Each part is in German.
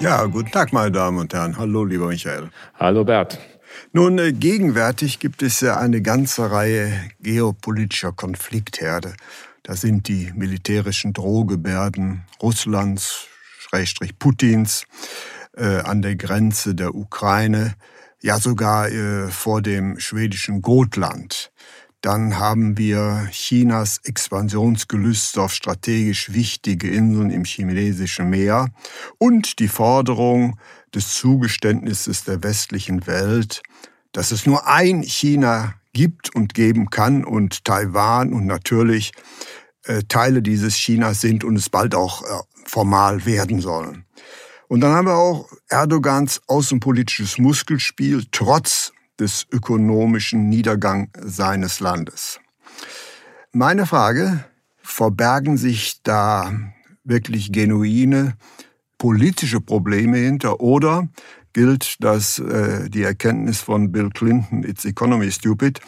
Ja, guten Tag, meine Damen und Herren. Hallo, lieber Michael. Hallo, Bert. Nun, äh, gegenwärtig gibt es ja eine ganze Reihe geopolitischer Konfliktherde. Da sind die militärischen Drohgebärden Russlands, Schrägstrich Putins, äh, an der Grenze der Ukraine, ja sogar äh, vor dem schwedischen Gotland. Dann haben wir Chinas Expansionsgelüste auf strategisch wichtige Inseln im chinesischen Meer und die Forderung des Zugeständnisses der westlichen Welt, dass es nur ein China gibt und geben kann und Taiwan und natürlich äh, Teile dieses Chinas sind und es bald auch äh, formal werden sollen. Und dann haben wir auch Erdogans außenpolitisches Muskelspiel trotz des ökonomischen Niedergang seines Landes. Meine Frage, verbergen sich da wirklich genuine politische Probleme hinter oder gilt das äh, die Erkenntnis von Bill Clinton, It's Economy Stupid,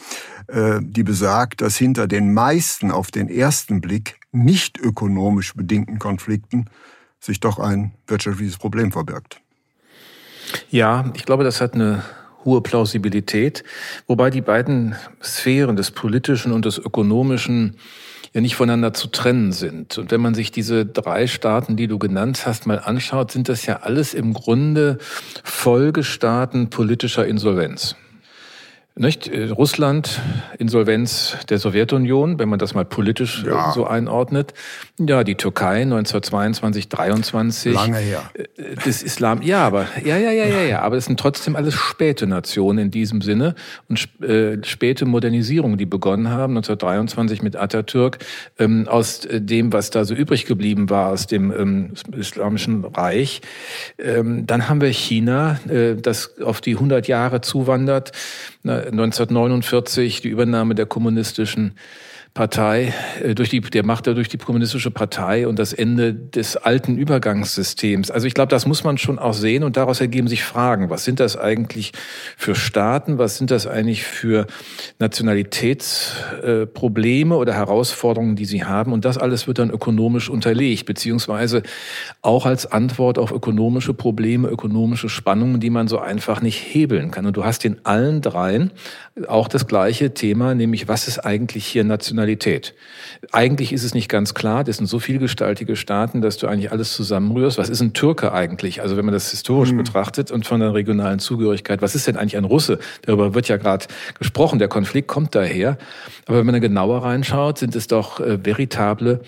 äh, die besagt, dass hinter den meisten auf den ersten Blick nicht ökonomisch bedingten Konflikten sich doch ein wirtschaftliches Problem verbirgt. Ja, ich glaube, das hat eine hohe Plausibilität, wobei die beiden Sphären des politischen und des ökonomischen ja nicht voneinander zu trennen sind. Und wenn man sich diese drei Staaten, die du genannt hast, mal anschaut, sind das ja alles im Grunde Folgestaaten politischer Insolvenz. Nicht? Äh, Russland, Insolvenz der Sowjetunion, wenn man das mal politisch ja. so einordnet. Ja, die Türkei 1922, 23. Lange her. Äh, das Islam, ja, aber, ja, ja, ja, ja, ja, aber es sind trotzdem alles späte Nationen in diesem Sinne und äh, späte Modernisierungen, die begonnen haben, 1923 mit Atatürk, ähm, aus dem, was da so übrig geblieben war, aus dem ähm, Islamischen Reich. Ähm, dann haben wir China, das auf die 100 Jahre zuwandert. 1949 die Übernahme der kommunistischen Partei, äh, durch die, der Macht durch die kommunistische Partei und das Ende des alten Übergangssystems. Also ich glaube, das muss man schon auch sehen und daraus ergeben sich Fragen. Was sind das eigentlich für Staaten? Was sind das eigentlich für Nationalitätsprobleme oder Herausforderungen, die sie haben? Und das alles wird dann ökonomisch unterlegt, beziehungsweise auch als Antwort auf ökonomische Probleme, ökonomische Spannungen, die man so einfach nicht hebeln kann. Und du hast in allen dreien auch das gleiche Thema, nämlich was ist eigentlich hier Nationalität? Eigentlich ist es nicht ganz klar, das sind so vielgestaltige Staaten, dass du eigentlich alles zusammenrührst. Was ist ein Türke eigentlich? Also wenn man das historisch mhm. betrachtet und von der regionalen Zugehörigkeit, was ist denn eigentlich ein Russe? Darüber wird ja gerade gesprochen, der Konflikt kommt daher. Aber wenn man da genauer reinschaut, sind es doch äh, veritable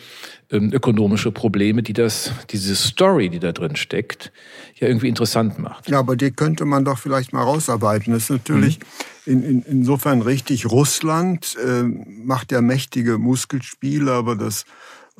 ökonomische Probleme, die das, diese Story, die da drin steckt, ja irgendwie interessant macht. Ja, aber die könnte man doch vielleicht mal rausarbeiten. Das ist natürlich mhm. in, in, insofern richtig. Russland äh, macht ja mächtige Muskelspiele, aber das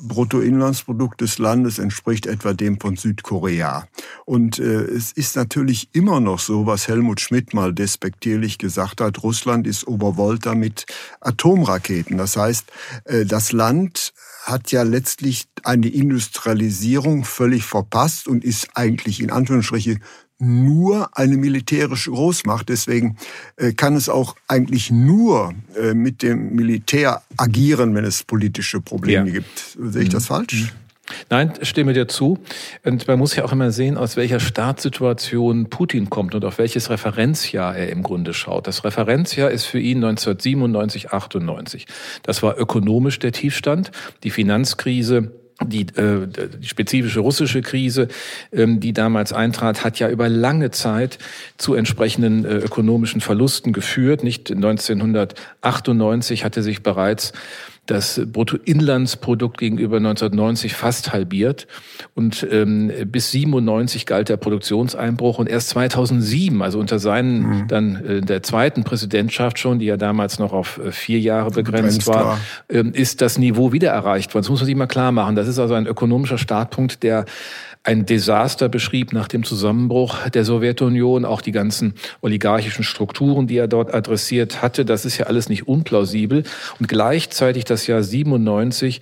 Bruttoinlandsprodukt des Landes entspricht etwa dem von Südkorea. Und äh, es ist natürlich immer noch so, was Helmut Schmidt mal despektierlich gesagt hat, Russland ist Obervolta mit Atomraketen. Das heißt, äh, das Land hat ja letztlich eine Industrialisierung völlig verpasst und ist eigentlich in Anführungsstrichen nur eine militärische Großmacht. Deswegen äh, kann es auch eigentlich nur äh, mit dem Militär agieren, wenn es politische Probleme ja. gibt. Sehe ich das mhm. falsch? Nein, stimme dir zu. Und man muss ja auch immer sehen, aus welcher Staatssituation Putin kommt und auf welches Referenzjahr er im Grunde schaut. Das Referenzjahr ist für ihn 1997, 98. Das war ökonomisch der Tiefstand, die Finanzkrise die, äh, die spezifische russische Krise, ähm, die damals eintrat, hat ja über lange Zeit zu entsprechenden äh, ökonomischen Verlusten geführt. Nicht 1998 hatte sich bereits das Bruttoinlandsprodukt gegenüber 1990 fast halbiert und ähm, bis 97 galt der Produktionseinbruch und erst 2007, also unter seinen mhm. dann äh, der zweiten Präsidentschaft schon, die ja damals noch auf äh, vier Jahre begrenzt, war. Ähm, ist das Niveau wieder erreicht worden. Das muss man sich mal klar machen. Das ist also ein ökonomischer Startpunkt, der ein Desaster beschrieb nach dem Zusammenbruch der Sowjetunion, auch die ganzen oligarchischen Strukturen, die er dort adressiert hatte. Das ist ja alles nicht unplausibel. Und gleichzeitig das Jahr 97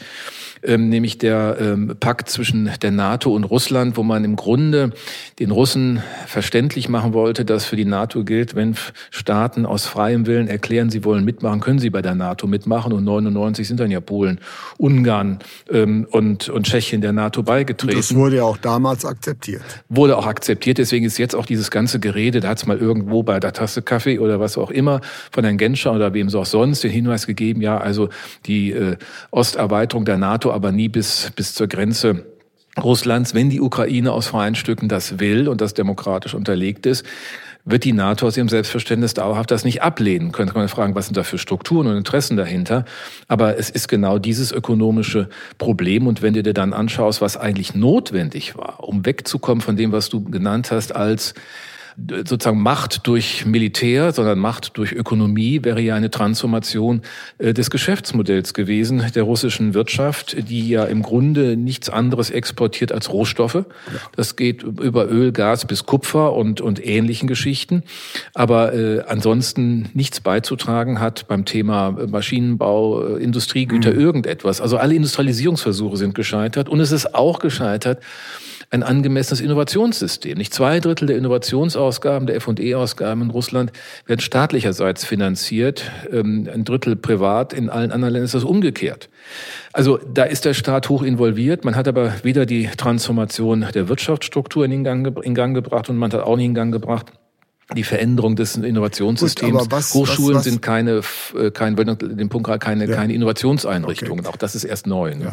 ähm, nämlich der ähm, Pakt zwischen der NATO und Russland, wo man im Grunde den Russen verständlich machen wollte, dass für die NATO gilt, wenn Staaten aus freiem Willen erklären, sie wollen mitmachen, können sie bei der NATO mitmachen. Und 99 sind dann ja Polen, Ungarn ähm, und, und Tschechien der NATO beigetreten. Und das wurde ja auch damals akzeptiert. Wurde auch akzeptiert. Deswegen ist jetzt auch dieses ganze Gerede, da hat es mal irgendwo bei der Tasse Kaffee oder was auch immer von Herrn Genscher oder wem so auch sonst den Hinweis gegeben, ja, also die äh, Osterweiterung der NATO NATO, aber nie bis, bis zur Grenze Russlands. Wenn die Ukraine aus freien Stücken das will und das demokratisch unterlegt ist, wird die NATO aus ihrem Selbstverständnis dauerhaft das nicht ablehnen. Könnte man fragen, was sind da für Strukturen und Interessen dahinter? Aber es ist genau dieses ökonomische Problem. Und wenn du dir dann anschaust, was eigentlich notwendig war, um wegzukommen von dem, was du genannt hast als sozusagen Macht durch Militär, sondern Macht durch Ökonomie wäre ja eine Transformation äh, des Geschäftsmodells gewesen der russischen Wirtschaft, die ja im Grunde nichts anderes exportiert als Rohstoffe. Das geht über Öl, Gas bis Kupfer und, und ähnlichen Geschichten. Aber äh, ansonsten nichts beizutragen hat beim Thema Maschinenbau, äh, Industriegüter, mhm. irgendetwas. Also alle Industrialisierungsversuche sind gescheitert. Und es ist auch gescheitert, ein angemessenes Innovationssystem. Nicht zwei Drittel der Innovationsausgaben, der F&E-Ausgaben in Russland werden staatlicherseits finanziert, ähm, ein Drittel privat. In allen anderen Ländern ist das umgekehrt. Also da ist der Staat hoch involviert. Man hat aber weder die Transformation der Wirtschaftsstruktur in Gang, in Gang gebracht und man hat auch nicht in Gang gebracht, die Veränderung des Innovationssystems. Gut, was, Hochschulen was, was? sind keine, äh, kein, den Punkt keine, ja. keine Innovationseinrichtungen. Okay. Auch das ist erst neu. Ne? Ja.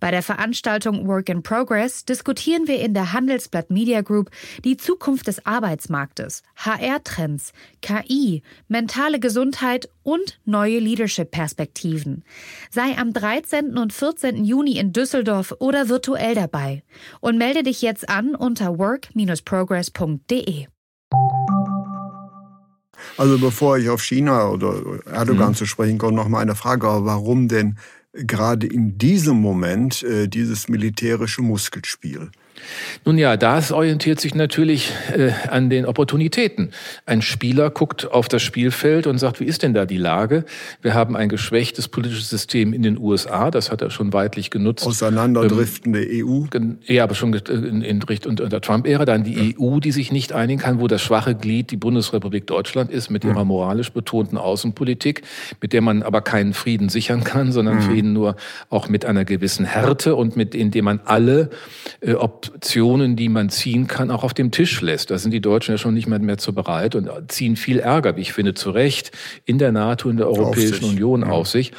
Bei der Veranstaltung Work in Progress diskutieren wir in der Handelsblatt Media Group die Zukunft des Arbeitsmarktes, HR-Trends, KI, mentale Gesundheit und neue Leadership-Perspektiven. Sei am 13. und 14. Juni in Düsseldorf oder virtuell dabei und melde dich jetzt an unter work-progress.de. Also bevor ich auf China oder Erdogan mhm. zu sprechen komme, noch mal eine Frage. Warum denn gerade in diesem Moment äh, dieses militärische Muskelspiel. Nun ja, das orientiert sich natürlich äh, an den Opportunitäten. Ein Spieler guckt auf das Spielfeld und sagt, wie ist denn da die Lage? Wir haben ein geschwächtes politisches System in den USA, das hat er schon weitlich genutzt. Auseinanderdriftende ähm, EU? Ja, aber schon in, in Richtung der Trump-Ära. Dann die ja. EU, die sich nicht einigen kann, wo das schwache Glied die Bundesrepublik Deutschland ist, mit ihrer moralisch betonten Außenpolitik, mit der man aber keinen Frieden sichern kann, sondern mhm. Frieden nur auch mit einer gewissen Härte und mit indem man alle, äh, ob Optionen, die man ziehen kann, auch auf dem Tisch lässt. Da sind die Deutschen ja schon nicht mehr, mehr zu bereit und ziehen viel Ärger, wie ich finde, zu Recht in der NATO, in der Europäischen Union ja. auf sich.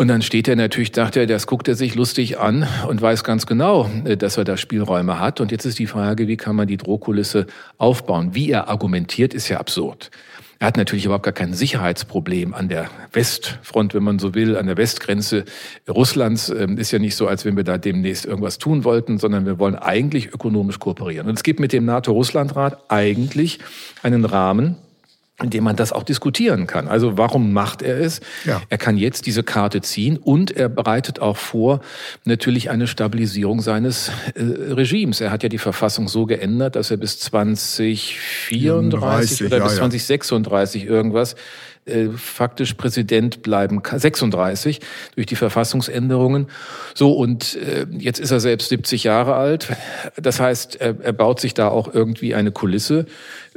Und dann steht er natürlich, dachte er, das guckt er sich lustig an und weiß ganz genau, äh, dass er da Spielräume hat. Und jetzt ist die Frage, wie kann man die Drohkulisse aufbauen? Wie er argumentiert, ist ja absurd. Er hat natürlich überhaupt gar kein Sicherheitsproblem an der Westfront, wenn man so will, an der Westgrenze Russlands. Ähm, ist ja nicht so, als wenn wir da demnächst irgendwas tun wollten, sondern wir wollen eigentlich ökonomisch kooperieren. Und es gibt mit dem NATO-Russland-Rat eigentlich einen Rahmen, in dem man das auch diskutieren kann. Also warum macht er es? Ja. Er kann jetzt diese Karte ziehen und er bereitet auch vor natürlich eine Stabilisierung seines äh, Regimes. Er hat ja die Verfassung so geändert, dass er bis 2034 oder bis 2036 irgendwas äh, faktisch Präsident bleiben kann, 36 durch die Verfassungsänderungen. So, und äh, jetzt ist er selbst 70 Jahre alt. Das heißt, er, er baut sich da auch irgendwie eine Kulisse.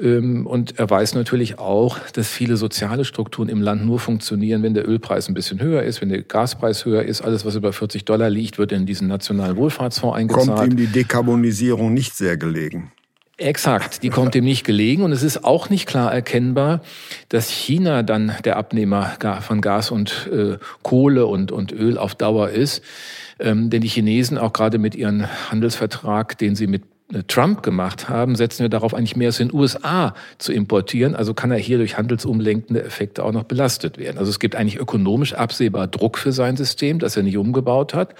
Ähm, und er weiß natürlich auch, dass viele soziale Strukturen im Land nur funktionieren, wenn der Ölpreis ein bisschen höher ist, wenn der Gaspreis höher ist. Alles, was über 40 Dollar liegt, wird in diesen nationalen Wohlfahrtsfonds eingezahlt. Kommt ihm die Dekarbonisierung nicht sehr gelegen? Exakt, die kommt ihm nicht gelegen und es ist auch nicht klar erkennbar, dass China dann der Abnehmer von Gas und äh, Kohle und, und Öl auf Dauer ist. Ähm, denn die Chinesen, auch gerade mit ihrem Handelsvertrag, den sie mit äh, Trump gemacht haben, setzen wir darauf eigentlich mehr aus den USA zu importieren. Also kann er hier durch handelsumlenkende Effekte auch noch belastet werden. Also es gibt eigentlich ökonomisch absehbar Druck für sein System, das er nicht umgebaut hat.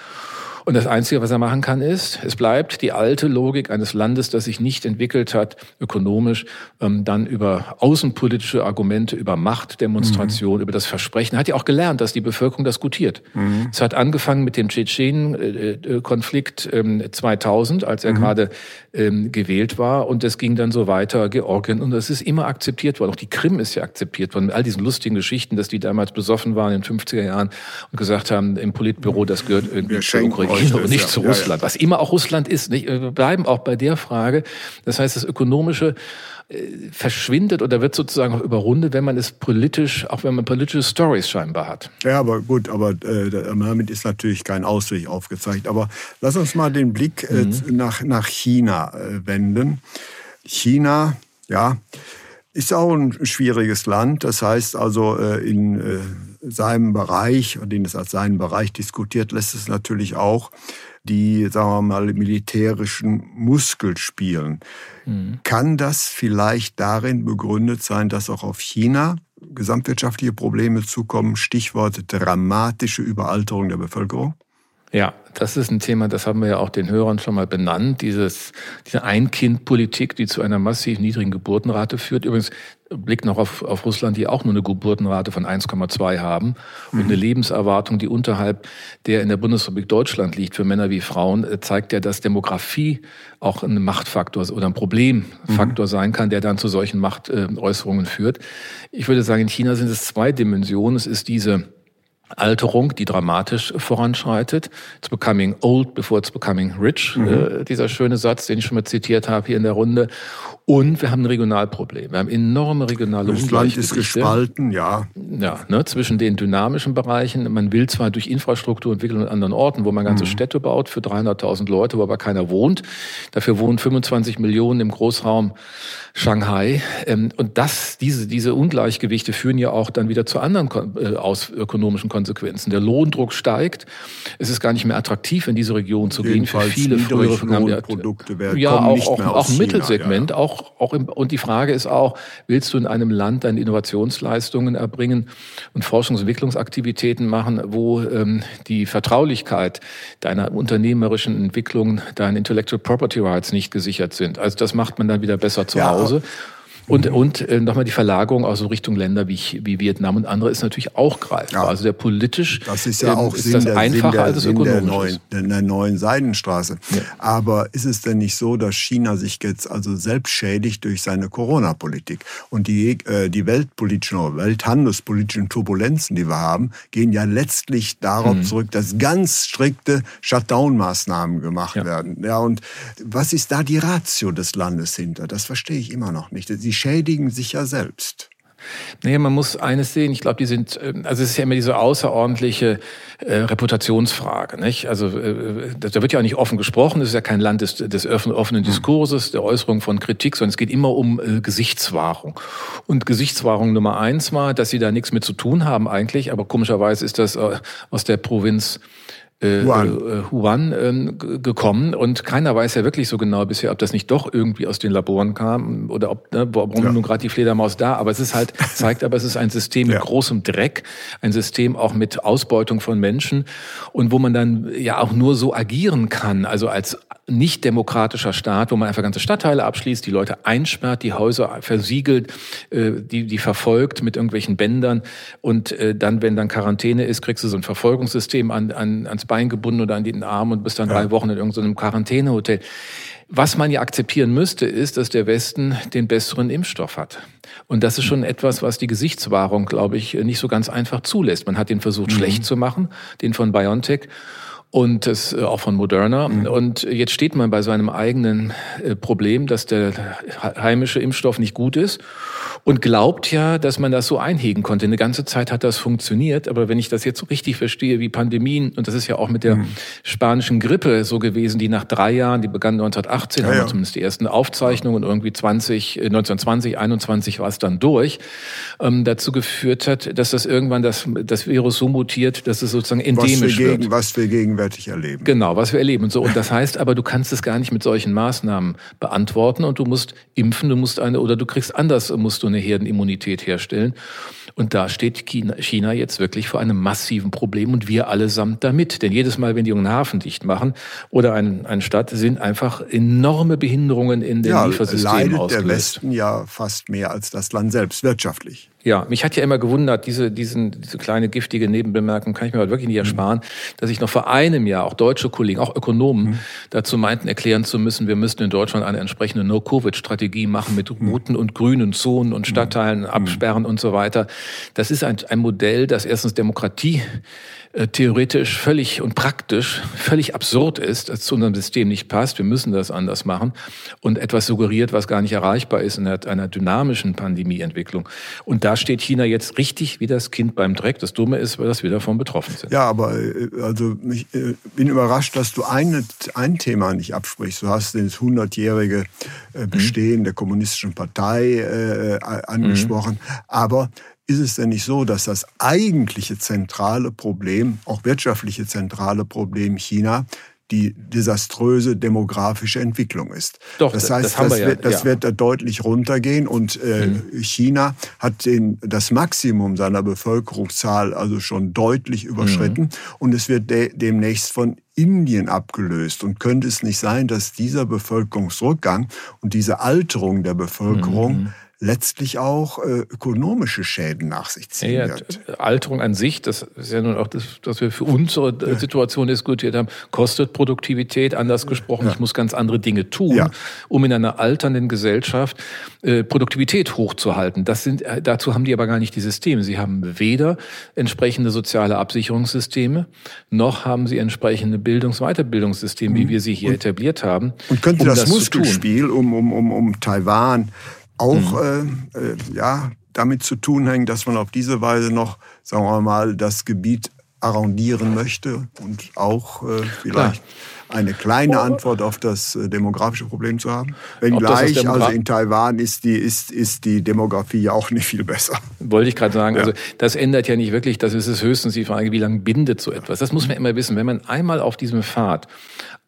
Und das Einzige, was er machen kann, ist, es bleibt die alte Logik eines Landes, das sich nicht entwickelt hat, ökonomisch, ähm, dann über außenpolitische Argumente, über Machtdemonstration, mhm. über das Versprechen. Er hat ja auch gelernt, dass die Bevölkerung das gutiert. Mhm. Es hat angefangen mit dem Tschetschenen-Konflikt ähm, 2000, als er mhm. gerade ähm, gewählt war. Und es ging dann so weiter, Georgien. Und es ist immer akzeptiert worden. Auch die Krim ist ja akzeptiert worden. Mit all diesen lustigen Geschichten, dass die damals besoffen waren in den 50er Jahren und gesagt haben im Politbüro, das gehört irgendwie zur Ukraine und nicht ja. zu Russland. Ja, ja. Was immer auch Russland ist. Nicht? Wir bleiben auch bei der Frage. Das heißt, das ökonomische äh, verschwindet oder wird sozusagen auch überrundet, wenn man es politisch, auch wenn man politische Stories scheinbar hat. Ja, aber gut, aber äh, damit ist natürlich kein Ausweg aufgezeigt. Aber lass uns mal den Blick äh, mhm. nach, nach China äh, wenden. China, ja, ist auch ein schwieriges Land. Das heißt also, äh, in äh, seinem Bereich, den es als seinen Bereich diskutiert, lässt es natürlich auch die, sagen wir mal, militärischen Muskel spielen. Mhm. Kann das vielleicht darin begründet sein, dass auch auf China gesamtwirtschaftliche Probleme zukommen? Stichwort dramatische Überalterung der Bevölkerung? Ja, das ist ein Thema, das haben wir ja auch den Hörern schon mal benannt. Dieses, diese Ein-Kind-Politik, die zu einer massiv niedrigen Geburtenrate führt. Übrigens, Blick noch auf, auf Russland, die auch nur eine Geburtenrate von 1,2 haben und mhm. eine Lebenserwartung, die unterhalb der in der Bundesrepublik Deutschland liegt für Männer wie Frauen, äh, zeigt ja, dass Demografie auch ein Machtfaktor oder ein Problemfaktor mhm. sein kann, der dann zu solchen Machtäußerungen führt. Ich würde sagen, in China sind es zwei Dimensionen. Es ist diese Alterung, die dramatisch voranschreitet. It's becoming old before it's becoming rich. Mhm. Äh, dieser schöne Satz, den ich schon mal zitiert habe hier in der Runde. Und wir haben ein Regionalproblem. Wir haben enorme regionale Das Land ist gespalten, ja. Ja, ne, zwischen den dynamischen Bereichen. Man will zwar durch Infrastrukturentwicklung an anderen Orten, wo man ganze mhm. Städte baut für 300.000 Leute, wo aber keiner wohnt. Dafür wohnen 25 Millionen im Großraum Shanghai. Ähm, und das, diese, diese Ungleichgewichte führen ja auch dann wieder zu anderen äh, aus ökonomischen Konsequenzen. Der Lohndruck steigt. Es ist gar nicht mehr attraktiv, in diese Region zu gehen. Für viele frühere Produkte werden ja, auch, auch, auch Mittelsegment. Ja, ja. Auch, auch im, und die Frage ist auch, willst du in einem Land deine Innovationsleistungen erbringen und Forschungs- und Entwicklungsaktivitäten machen, wo ähm, die Vertraulichkeit deiner unternehmerischen Entwicklung, deine Intellectual Property Rights nicht gesichert sind? Also das macht man dann wieder besser zu Hause. Hause. Und, und äh, nochmal die Verlagerung aus so Richtung Länder wie, wie Vietnam und andere ist natürlich auch greifbar. Ja. Also der politisch das ist ja ähm, auch ähm, Sinn, der, einfacher der, als es ökonomisch der neuen, der, der neuen Seidenstraße. Ja. Aber ist es denn nicht so, dass China sich jetzt also selbst schädigt durch seine Corona-Politik? Und die, äh, die weltpolitischen oder welthandelspolitischen Turbulenzen, die wir haben, gehen ja letztlich darauf mhm. zurück, dass ganz strikte Shutdown-Maßnahmen gemacht ja. werden. Ja, und was ist da die Ratio des Landes hinter? Das verstehe ich immer noch nicht. Sie schädigen sich ja selbst. Nee, man muss eines sehen. Ich glaube, die sind, ähm, also es ist ja immer diese außerordentliche äh, Reputationsfrage. Nicht? Also äh, da wird ja auch nicht offen gesprochen. Es ist ja kein Land des, des offenen Diskurses, der Äußerung von Kritik, sondern es geht immer um äh, Gesichtswahrung. Und Gesichtswahrung Nummer eins war, dass sie da nichts mit zu tun haben eigentlich. Aber komischerweise ist das äh, aus der Provinz äh, Huan äh, gekommen und keiner weiß ja wirklich so genau bisher, ob das nicht doch irgendwie aus den Laboren kam oder ob ne, warum ja. nun gerade die Fledermaus da. Aber es ist halt zeigt, aber es ist ein System mit ja. großem Dreck, ein System auch mit Ausbeutung von Menschen und wo man dann ja auch nur so agieren kann, also als nicht demokratischer Staat, wo man einfach ganze Stadtteile abschließt, die Leute einsperrt, die Häuser versiegelt, äh, die, die verfolgt mit irgendwelchen Bändern und äh, dann, wenn dann Quarantäne ist, kriegst du so ein Verfolgungssystem an, an, ans Bein gebunden oder an den Arm und bist dann ja. drei Wochen in irgendeinem Quarantänehotel. Was man ja akzeptieren müsste, ist, dass der Westen den besseren Impfstoff hat. Und das ist schon etwas, was die Gesichtswahrung, glaube ich, nicht so ganz einfach zulässt. Man hat den versucht, mhm. schlecht zu machen, den von BioNTech und das äh, auch von Moderna. Mhm. Und jetzt steht man bei seinem eigenen äh, Problem, dass der heimische Impfstoff nicht gut ist und glaubt ja, dass man das so einhegen konnte. Eine ganze Zeit hat das funktioniert, aber wenn ich das jetzt so richtig verstehe, wie Pandemien, und das ist ja auch mit der mhm. spanischen Grippe so gewesen, die nach drei Jahren, die begann 1918, ja, haben wir ja. zumindest die ersten Aufzeichnungen, irgendwie 20, 1920, 21 war es dann durch, ähm, dazu geführt hat, dass das irgendwann das, das Virus so mutiert, dass es sozusagen endemisch was wir gegen, wird. Was wir gegenwärtig erleben. Genau, was wir erleben und so. Und das heißt aber, du kannst es gar nicht mit solchen Maßnahmen beantworten und du musst impfen, du musst eine, oder du kriegst anders, musst du eine Herdenimmunität herstellen. Und da steht China jetzt wirklich vor einem massiven Problem und wir allesamt damit. Denn jedes Mal, wenn die einen Hafen dicht machen oder ein, eine Stadt, sind einfach enorme Behinderungen in den ja, Liefersystemen leidet ausgelöst. der Westen ja fast mehr als das Land selbst wirtschaftlich. Ja, mich hat ja immer gewundert, diese, diesen, diese kleine giftige Nebenbemerkung kann ich mir halt wirklich nicht mhm. ersparen, mhm. dass ich noch vor einem Jahr auch deutsche Kollegen, auch Ökonomen, mhm. dazu meinten, erklären zu müssen, wir müssten in Deutschland eine entsprechende No-Covid-Strategie machen mit mhm. roten und grünen Zonen und mhm. Stadtteilen absperren und so weiter. Das ist ein, ein Modell, das erstens Demokratie äh, theoretisch völlig und praktisch völlig absurd ist, das zu unserem System nicht passt. Wir müssen das anders machen und etwas suggeriert, was gar nicht erreichbar ist in einer dynamischen Pandemieentwicklung. Und da steht China jetzt richtig wie das Kind beim Dreck. Das Dumme ist, dass wir davon betroffen sind. Ja, aber äh, also ich äh, bin überrascht, dass du ein, ein Thema nicht absprichst. Du hast das hundertjährige Bestehen mhm. der kommunistischen Partei äh, angesprochen. Mhm. Aber ist es denn nicht so, dass das eigentliche zentrale Problem, auch wirtschaftliche zentrale Problem China, die desaströse demografische Entwicklung ist. Doch, das heißt, das, das, ja, wird, das ja. wird, da deutlich runtergehen und äh, mhm. China hat den, das Maximum seiner Bevölkerungszahl also schon deutlich überschritten mhm. und es wird de, demnächst von Indien abgelöst. Und könnte es nicht sein, dass dieser Bevölkerungsrückgang und diese Alterung der Bevölkerung mhm letztlich auch äh, ökonomische Schäden nach sich ziehen ja, wird. Alterung an sich, das ist ja nun auch das, was wir für unsere äh, Situation diskutiert haben, kostet Produktivität, anders gesprochen, ja. ich muss ganz andere Dinge tun, ja. um in einer alternden Gesellschaft äh, Produktivität hochzuhalten. Das sind, äh, dazu haben die aber gar nicht die Systeme. Sie haben weder entsprechende soziale Absicherungssysteme, noch haben sie entsprechende Bildungs- Weiterbildungssysteme, wie mhm. wir sie hier und, etabliert haben. Und könnte um das, das Muskelspiel um, um, um, um Taiwan auch mhm. äh, äh, ja, damit zu tun hängt, dass man auf diese Weise noch, sagen wir mal, das Gebiet arrondieren möchte und auch äh, vielleicht Klar. eine kleine Antwort auf das äh, demografische Problem zu haben. Wenngleich, Demogra also in Taiwan ist die, ist, ist die Demografie ja auch nicht viel besser. Wollte ich gerade sagen. Ja. Also das ändert ja nicht wirklich, das ist es höchstens die Frage, wie lange bindet so etwas. Das muss man immer wissen. Wenn man einmal auf diesem Pfad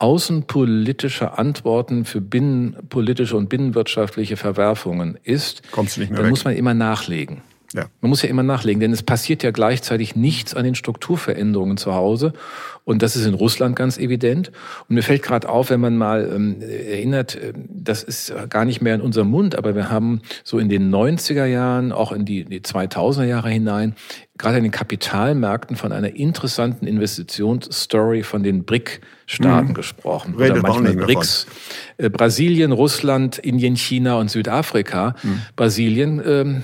außenpolitische Antworten für binnenpolitische und binnenwirtschaftliche Verwerfungen ist, dann weg. muss man immer nachlegen. Ja. Man muss ja immer nachlegen, denn es passiert ja gleichzeitig nichts an den Strukturveränderungen zu Hause. Und das ist in Russland ganz evident. Und mir fällt gerade auf, wenn man mal ähm, erinnert, äh, das ist gar nicht mehr in unserem Mund, aber wir haben so in den 90er Jahren, auch in die, die 2000er Jahre hinein, gerade in den Kapitalmärkten von einer interessanten Investitionsstory von den BRIC-Staaten mhm. gesprochen. Redet Oder manchmal BRICS. Äh, Brasilien, Russland, Indien, China und Südafrika. Mhm. Brasilien ähm,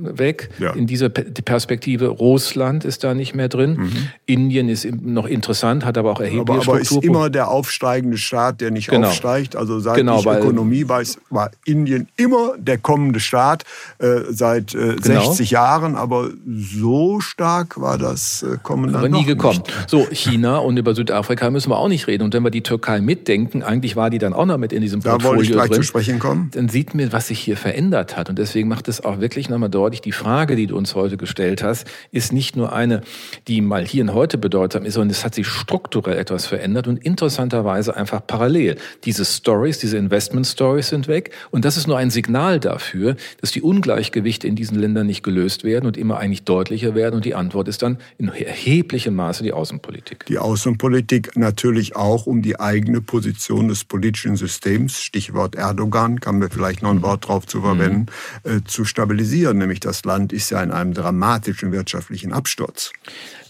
weg. Ja. In dieser Perspektive Russland ist da nicht mehr drin. Mhm. Indien ist noch interessant, hat aber auch erhebliche aber, aber ist immer der aufsteigende Staat, der nicht genau. aufsteigt. Also seit genau, ich Ökonomie weiß, war Indien immer der kommende Staat äh, seit äh, genau. 60 Jahren. Aber so stark war das äh, Kommen dann aber nie gekommen. Nicht. So China und über Südafrika müssen wir auch nicht reden. Und wenn wir die Türkei mitdenken, eigentlich war die dann auch noch mit in diesem Portfolio da wollte ich gleich drin, zu sprechen kommen. Dann sieht man, was sich hier verändert hat. Und deswegen macht es auch wirklich nochmal deutlich, die Frage, die du uns heute gestellt hast, ist nicht nur eine, die mal hier und heute bedeutsam ist, sondern es hat sich strukturell etwas verändert und interessanterweise einfach parallel. Diese Stories, diese Investment Stories sind weg und das ist nur ein Signal dafür, dass die Ungleichgewichte in diesen Ländern nicht gelöst werden und immer eigentlich deutlicher werden und die Antwort ist dann in erheblichem Maße die Außenpolitik. Die Außenpolitik natürlich auch um die eigene Position des politischen Systems, Stichwort Erdogan, kann mir vielleicht noch ein Wort drauf zu verwenden, mhm. äh, zu stabilisieren, nämlich das Land ist ja in einem dramatischen wirtschaftlichen Absturz.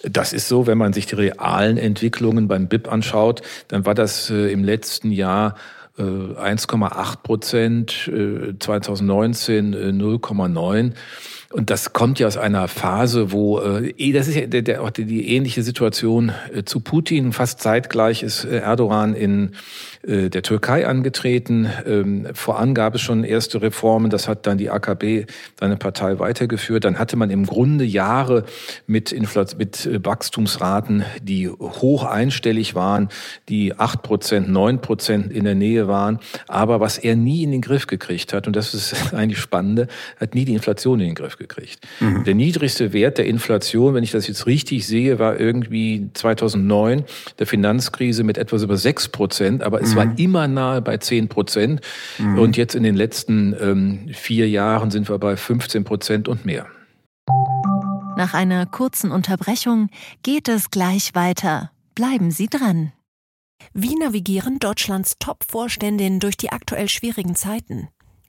Das ist so, wenn man sich die realen Entwicklungen beim BIP anschaut, dann war das äh, im letzten Jahr 1,8 äh, Prozent, 2019 äh, 0,9. Und das kommt ja aus einer Phase, wo äh, eh, das ist ja der, der, auch die, die ähnliche Situation äh, zu Putin. Fast zeitgleich ist äh, Erdogan in äh, der Türkei angetreten. Ähm, voran gab es schon erste Reformen. Das hat dann die AKP, seine Partei, weitergeführt. Dann hatte man im Grunde Jahre mit, Infl mit äh, Wachstumsraten, die hoch einstellig waren, die acht Prozent, neun Prozent in der Nähe waren. Aber was er nie in den Griff gekriegt hat, und das ist eigentlich Spannende, hat nie die Inflation in den Griff gekriegt. Mhm. Der niedrigste Wert der Inflation, wenn ich das jetzt richtig sehe, war irgendwie 2009 der Finanzkrise mit etwas über sechs Prozent, aber es mhm. war immer nahe bei zehn Prozent. Mhm. Und jetzt in den letzten ähm, vier Jahren sind wir bei 15 Prozent und mehr. Nach einer kurzen Unterbrechung geht es gleich weiter. Bleiben Sie dran. Wie navigieren Deutschlands Top-Vorständinnen durch die aktuell schwierigen Zeiten?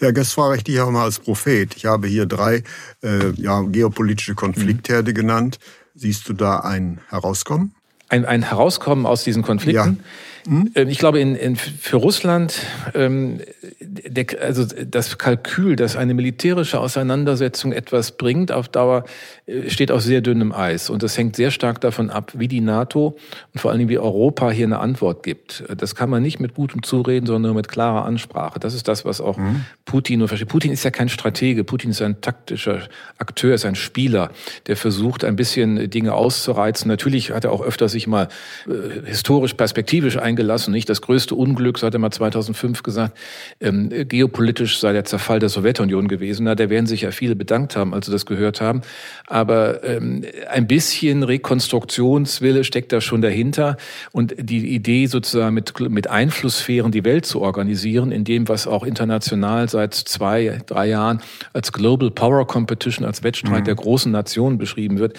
Ja, das frage ich dich auch mal als Prophet. Ich habe hier drei äh, ja, geopolitische Konfliktherde mhm. genannt. Siehst du da ein Herauskommen? Ein, ein Herauskommen aus diesen Konflikten? Ja. Mhm. Ich glaube, in, in, für Russland ähm, der, also das Kalkül, dass eine militärische Auseinandersetzung etwas bringt, auf Dauer äh, steht auf sehr dünnem Eis. Und das hängt sehr stark davon ab, wie die NATO und vor allen Dingen wie Europa hier eine Antwort gibt. Das kann man nicht mit gutem Zureden, sondern nur mit klarer Ansprache. Das ist das, was auch mhm. Putin nur versteht. Putin ist ja kein Stratege. Putin ist ein taktischer Akteur, ist ein Spieler, der versucht, ein bisschen Dinge auszureizen. Natürlich hat er auch öfter sich mal äh, historisch perspektivisch eingelassen. Nicht das größte Unglück, so hat er mal 2005 gesagt, ähm, geopolitisch sei der Zerfall der Sowjetunion gewesen. Na, da werden sich ja viele bedankt haben, als sie das gehört haben. Aber ähm, ein bisschen Rekonstruktionswille steckt da schon dahinter. Und die Idee sozusagen mit, mit Einflusssphären die Welt zu organisieren, in dem, was auch international seit zwei, drei Jahren als Global Power Competition, als Wettstreit mhm. der großen Nationen beschrieben wird,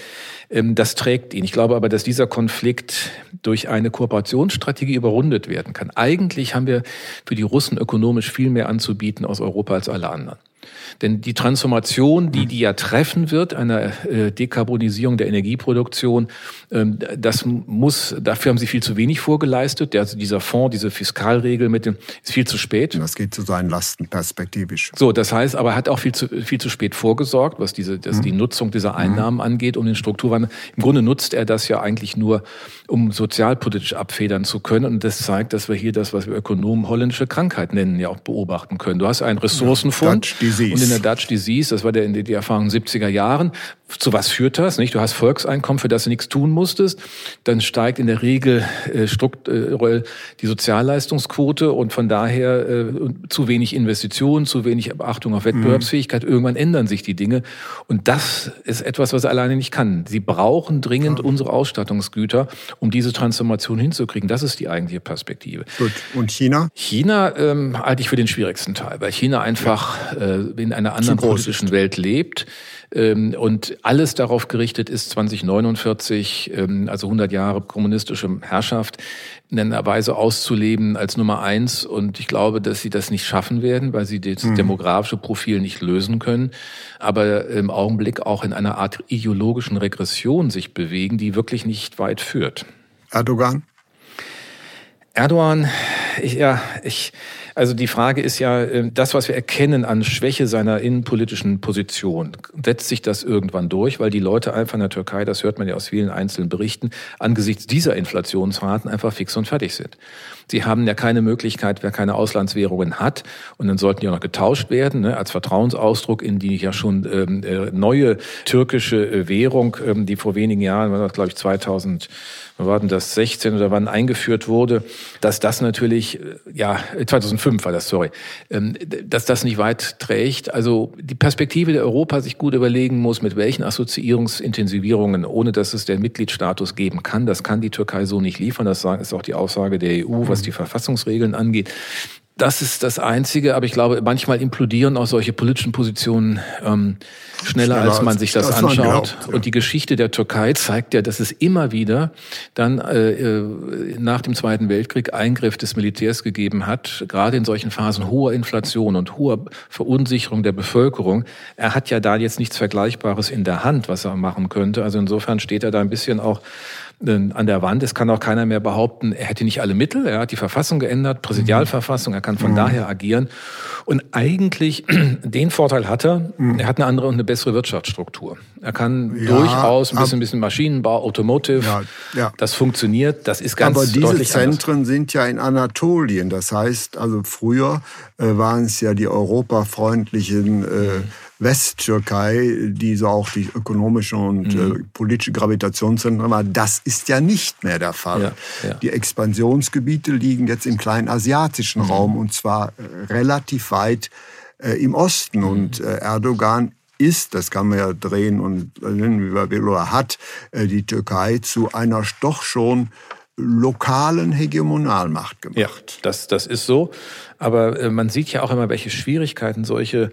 das trägt ihn. Ich glaube aber, dass dieser Konflikt durch eine Kooperationsstrategie überrundet werden kann. Eigentlich haben wir für die Russen ökonomisch viel mehr anzubieten aus Europa als alle anderen. Denn die Transformation, die die ja treffen wird, einer äh, Dekarbonisierung der Energieproduktion, ähm, das muss, dafür haben sie viel zu wenig vorgeleistet. Also dieser Fonds, diese Fiskalregel mit dem, ist viel zu spät. Das geht zu seinen Lasten perspektivisch. So, das heißt, aber er hat auch viel zu, viel zu spät vorgesorgt, was diese, dass mhm. die Nutzung dieser Einnahmen mhm. angeht, um den Strukturwandel. Im Grunde nutzt er das ja eigentlich nur, um sozialpolitisch abfedern zu können. Und das zeigt, dass wir hier das, was wir Ökonomen holländische Krankheit nennen, ja auch beobachten können. Du hast einen Ressourcenfonds. Ja, und in der Dutch Disease, das war der, die Erfahrung in den 70er Jahren, zu was führt das? Nicht? Du hast Volkseinkommen, für das du nichts tun musstest. Dann steigt in der Regel äh, strukturell die Sozialleistungsquote und von daher äh, zu wenig Investitionen, zu wenig Beachtung auf Wettbewerbsfähigkeit. Mhm. Irgendwann ändern sich die Dinge. Und das ist etwas, was er alleine nicht kann. Sie brauchen dringend ja. unsere Ausstattungsgüter, um diese Transformation hinzukriegen. Das ist die eigentliche Perspektive. Gut. Und China? China ähm, halte ich für den schwierigsten Teil, weil China einfach ja. äh, in einer anderen politischen Welt lebt. Ähm, und alles darauf gerichtet ist, 2049, ähm, also 100 Jahre kommunistische Herrschaft, in einer Weise auszuleben als Nummer eins. Und ich glaube, dass sie das nicht schaffen werden, weil sie das mhm. demografische Profil nicht lösen können, aber im Augenblick auch in einer Art ideologischen Regression sich bewegen, die wirklich nicht weit führt. Erdogan? Erdogan, ich, ja, ich, also die Frage ist ja, ähm, das, was wir erkennen an Schwäche seiner innenpolitischen Position, setzt sich das irgendwann durch, weil die Leute einfach in der Türkei, das hört man ja aus vielen einzelnen Berichten, angesichts dieser Inflationsraten einfach fix und fertig sind. Sie haben ja keine Möglichkeit, wer keine Auslandswährungen hat, und dann sollten die auch noch getauscht werden, ne, als Vertrauensausdruck in die ja schon ähm, äh, neue türkische äh, Währung, ähm, die vor wenigen Jahren, war das glaube ich 2000 war denn das 16 oder wann eingeführt wurde, dass das natürlich, äh, ja, 2005 war das, sorry, ähm, dass das nicht weit trägt. Also die Perspektive der Europa sich gut überlegen muss, mit welchen Assoziierungsintensivierungen, ohne dass es den Mitgliedsstatus geben kann, das kann die Türkei so nicht liefern. Das ist auch die Aussage der EU, was die Verfassungsregeln angeht. Das ist das Einzige, aber ich glaube, manchmal implodieren auch solche politischen Positionen ähm, schneller, schneller, als man sich das anschaut. Glaubt, ja. Und die Geschichte der Türkei zeigt ja, dass es immer wieder dann äh, äh, nach dem Zweiten Weltkrieg Eingriff des Militärs gegeben hat, gerade in solchen Phasen hoher Inflation und hoher Verunsicherung der Bevölkerung. Er hat ja da jetzt nichts Vergleichbares in der Hand, was er machen könnte. Also insofern steht er da ein bisschen auch an der Wand. Es kann auch keiner mehr behaupten, er hätte nicht alle Mittel. Er hat die Verfassung geändert, Präsidialverfassung, er kann von mhm. daher agieren. Und eigentlich den Vorteil hat er, mhm. er hat eine andere und eine bessere Wirtschaftsstruktur. Er kann ja, durchaus ein bisschen, ein bisschen Maschinenbau, Automotive, ja, ja. das funktioniert, das ist ganz Aber diese Zentren anders. sind ja in Anatolien. Das heißt, also früher äh, waren es ja die europafreundlichen äh, Westtürkei, die so auch die ökonomische und mhm. äh, politische Gravitationszentrum war, das ist ja nicht mehr der Fall. Ja, ja. Die Expansionsgebiete liegen jetzt im kleinen asiatischen mhm. Raum und zwar äh, relativ weit äh, im Osten. Mhm. Und äh, Erdogan ist, das kann man ja drehen und nennen, wie man will, oder hat äh, die Türkei zu einer doch schon lokalen Hegemonalmacht gemacht. Ja, das, das ist so. Aber äh, man sieht ja auch immer, welche Schwierigkeiten solche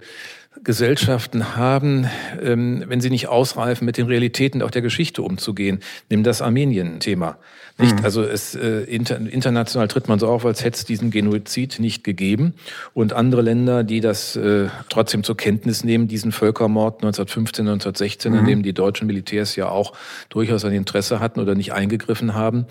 Gesellschaften haben, ähm, wenn sie nicht ausreifen, mit den Realitäten auch der Geschichte umzugehen. Nimm das Armenien-Thema. Nicht? Mhm. Also es äh, inter, international tritt man so auf, als hätte es diesen Genozid nicht gegeben. Und andere Länder, die das äh, trotzdem zur Kenntnis nehmen, diesen Völkermord 1915, 1916, mhm. in dem die deutschen Militärs ja auch durchaus ein Interesse hatten oder nicht eingegriffen haben,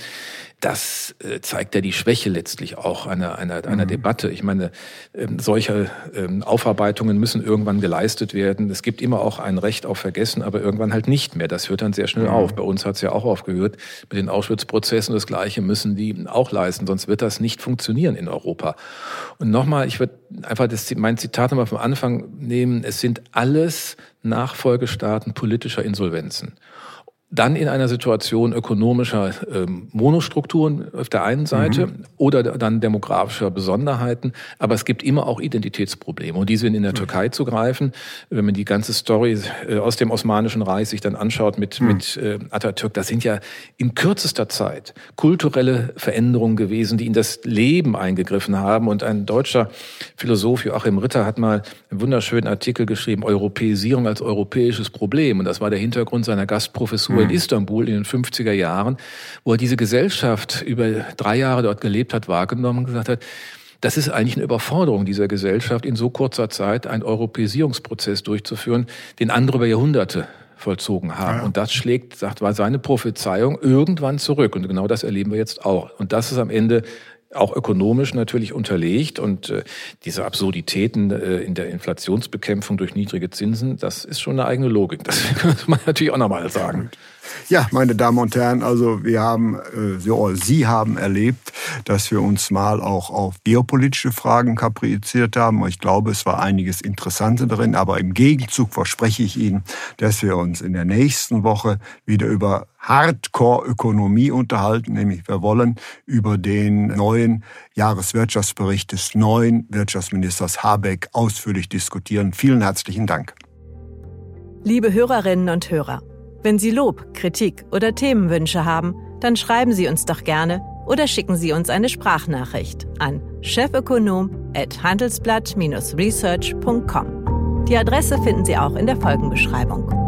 das äh, zeigt ja die Schwäche letztlich auch einer, einer, einer mhm. Debatte. Ich meine, ähm, solche ähm, Aufarbeitungen müssen irgendwann geleistet werden. Es gibt immer auch ein Recht auf Vergessen, aber irgendwann halt nicht mehr. Das hört dann sehr schnell mhm. auf. Bei uns hat es ja auch aufgehört mit den Auschwitz-Prozessen. Das Gleiche müssen die auch leisten, sonst wird das nicht funktionieren in Europa. Und nochmal, ich würde einfach das, mein Zitat nochmal vom Anfang nehmen. Es sind alles Nachfolgestaaten politischer Insolvenzen dann in einer Situation ökonomischer ähm, Monostrukturen auf der einen Seite mhm. oder dann demografischer Besonderheiten. Aber es gibt immer auch Identitätsprobleme und die sind in der mhm. Türkei zu greifen. Wenn man die ganze Story äh, aus dem Osmanischen Reich sich dann anschaut mit, mhm. mit äh, Atatürk, das sind ja in kürzester Zeit kulturelle Veränderungen gewesen, die in das Leben eingegriffen haben. Und ein deutscher Philosoph, Joachim Ritter, hat mal einen wunderschönen Artikel geschrieben, Europäisierung als europäisches Problem. Und das war der Hintergrund seiner Gastprofessur in Istanbul in den 50er Jahren, wo er diese Gesellschaft über drei Jahre dort gelebt hat, wahrgenommen und gesagt hat, das ist eigentlich eine Überforderung dieser Gesellschaft, in so kurzer Zeit einen Europäisierungsprozess durchzuführen, den andere über Jahrhunderte vollzogen haben. Ja. Und das schlägt, sagt, war seine Prophezeiung irgendwann zurück. Und genau das erleben wir jetzt auch. Und das ist am Ende auch ökonomisch natürlich unterlegt und äh, diese Absurditäten äh, in der Inflationsbekämpfung durch niedrige Zinsen, das ist schon eine eigene Logik. Das muss man natürlich auch nochmal sagen. Ja, meine Damen und Herren, also wir haben, äh, Sie haben erlebt, dass wir uns mal auch auf geopolitische Fragen kapriziert haben. Ich glaube, es war einiges Interessante drin, aber im Gegenzug verspreche ich Ihnen, dass wir uns in der nächsten Woche wieder über Hardcore-Ökonomie unterhalten, nämlich wir wollen über den neuen Jahreswirtschaftsbericht des neuen Wirtschaftsministers Habeck ausführlich diskutieren. Vielen herzlichen Dank. Liebe Hörerinnen und Hörer, wenn Sie Lob, Kritik oder Themenwünsche haben, dann schreiben Sie uns doch gerne oder schicken Sie uns eine Sprachnachricht an chefökonom@handelsblatt-research.com. Die Adresse finden Sie auch in der Folgenbeschreibung.